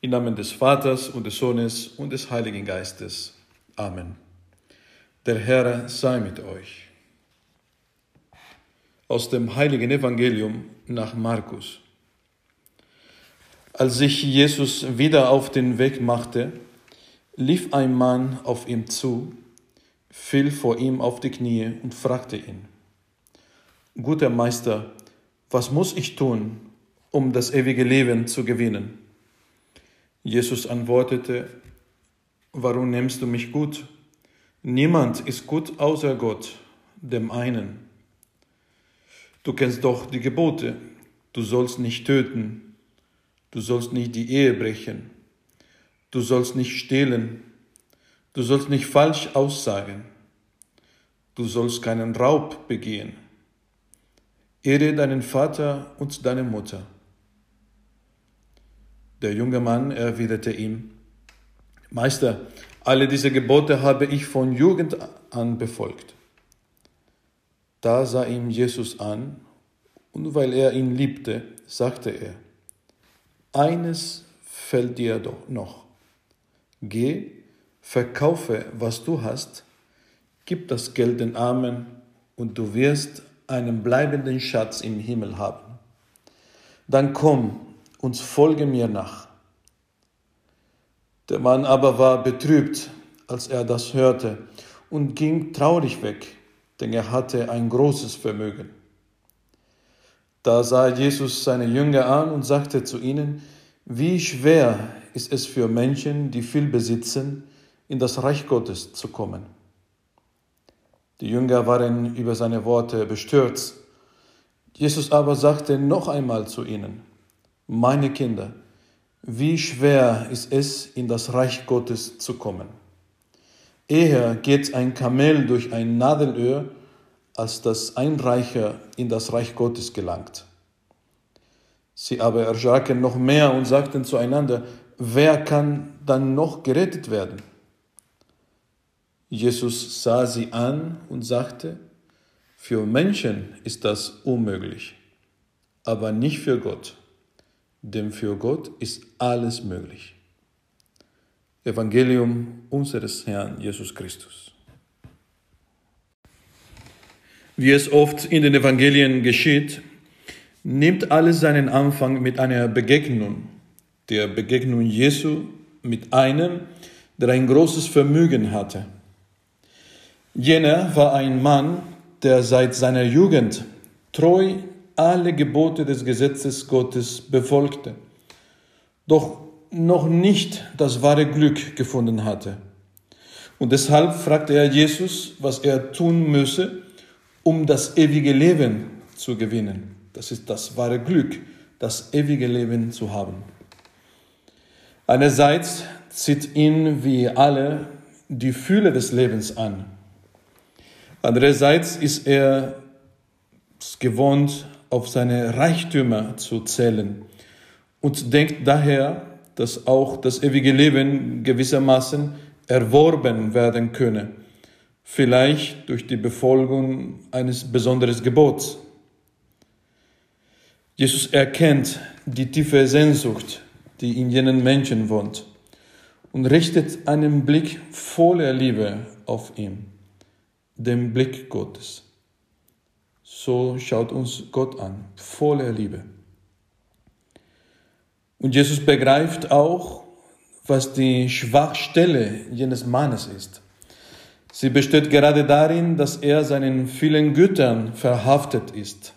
Im Namen des Vaters und des Sohnes und des Heiligen Geistes. Amen. Der Herr sei mit euch. Aus dem heiligen Evangelium nach Markus. Als sich Jesus wieder auf den Weg machte, lief ein Mann auf ihm zu, fiel vor ihm auf die Knie und fragte ihn, Guter Meister, was muss ich tun, um das ewige Leben zu gewinnen? Jesus antwortete, Warum nimmst du mich gut? Niemand ist gut außer Gott, dem einen. Du kennst doch die Gebote. Du sollst nicht töten. Du sollst nicht die Ehe brechen. Du sollst nicht stehlen. Du sollst nicht falsch aussagen. Du sollst keinen Raub begehen. Ehre deinen Vater und deine Mutter. Der junge Mann erwiderte ihm, Meister, alle diese Gebote habe ich von Jugend an befolgt. Da sah ihm Jesus an, und weil er ihn liebte, sagte er, eines fällt dir doch noch. Geh, verkaufe, was du hast, gib das Geld den Armen, und du wirst einen bleibenden Schatz im Himmel haben. Dann komm und folge mir nach. Der Mann aber war betrübt, als er das hörte, und ging traurig weg, denn er hatte ein großes Vermögen. Da sah Jesus seine Jünger an und sagte zu ihnen, wie schwer ist es für Menschen, die viel besitzen, in das Reich Gottes zu kommen. Die Jünger waren über seine Worte bestürzt. Jesus aber sagte noch einmal zu ihnen, meine Kinder, wie schwer ist es, in das Reich Gottes zu kommen. Eher geht ein Kamel durch ein Nadelöhr, als dass ein Reicher in das Reich Gottes gelangt. Sie aber erschraken noch mehr und sagten zueinander, wer kann dann noch gerettet werden? Jesus sah sie an und sagte, für Menschen ist das unmöglich, aber nicht für Gott denn für Gott ist alles möglich. Evangelium unseres Herrn Jesus Christus. Wie es oft in den Evangelien geschieht, nimmt alles seinen Anfang mit einer Begegnung, der Begegnung Jesu mit einem, der ein großes Vermögen hatte. Jener war ein Mann, der seit seiner Jugend treu alle Gebote des Gesetzes Gottes befolgte, doch noch nicht das wahre Glück gefunden hatte. Und deshalb fragte er Jesus, was er tun müsse, um das ewige Leben zu gewinnen. Das ist das wahre Glück, das ewige Leben zu haben. Einerseits zieht ihn wie alle die Fühle des Lebens an. Andererseits ist er gewohnt, auf seine Reichtümer zu zählen und denkt daher, dass auch das ewige Leben gewissermaßen erworben werden könne, vielleicht durch die Befolgung eines besonderen Gebots. Jesus erkennt die tiefe Sehnsucht, die in jenen Menschen wohnt, und richtet einen Blick voller Liebe auf ihn, den Blick Gottes. So schaut uns Gott an, voller Liebe. Und Jesus begreift auch, was die Schwachstelle jenes Mannes ist. Sie besteht gerade darin, dass er seinen vielen Gütern verhaftet ist.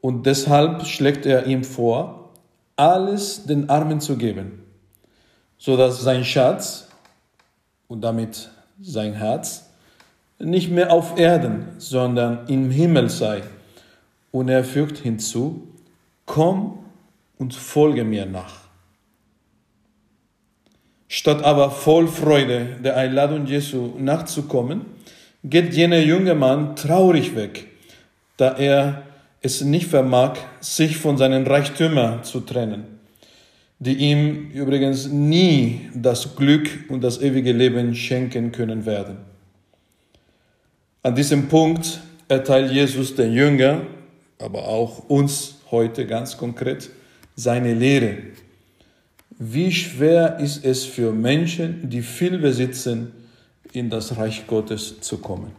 Und deshalb schlägt er ihm vor, alles den Armen zu geben, so dass sein Schatz und damit sein Herz nicht mehr auf Erden, sondern im Himmel sei. Und er fügt hinzu, komm und folge mir nach. Statt aber voll Freude der Einladung Jesu nachzukommen, geht jener junge Mann traurig weg, da er es nicht vermag, sich von seinen Reichtümern zu trennen, die ihm übrigens nie das Glück und das ewige Leben schenken können werden. An diesem Punkt erteilt Jesus den Jünger, aber auch uns heute ganz konkret, seine Lehre. wie schwer ist es für Menschen, die viel besitzen, in das Reich Gottes zu kommen.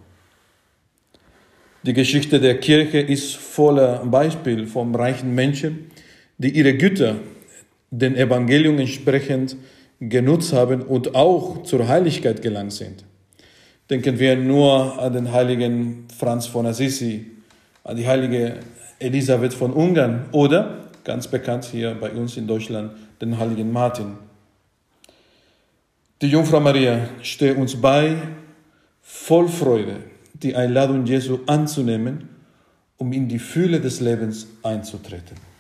Die Geschichte der Kirche ist voller Beispiel von reichen Menschen, die ihre Güter den Evangelium entsprechend genutzt haben und auch zur Heiligkeit gelangt sind. Denken wir nur an den heiligen Franz von Assisi, an die heilige Elisabeth von Ungarn oder, ganz bekannt hier bei uns in Deutschland, den heiligen Martin. Die Jungfrau Maria steht uns bei, voll Freude, die Einladung Jesu anzunehmen, um in die Fülle des Lebens einzutreten.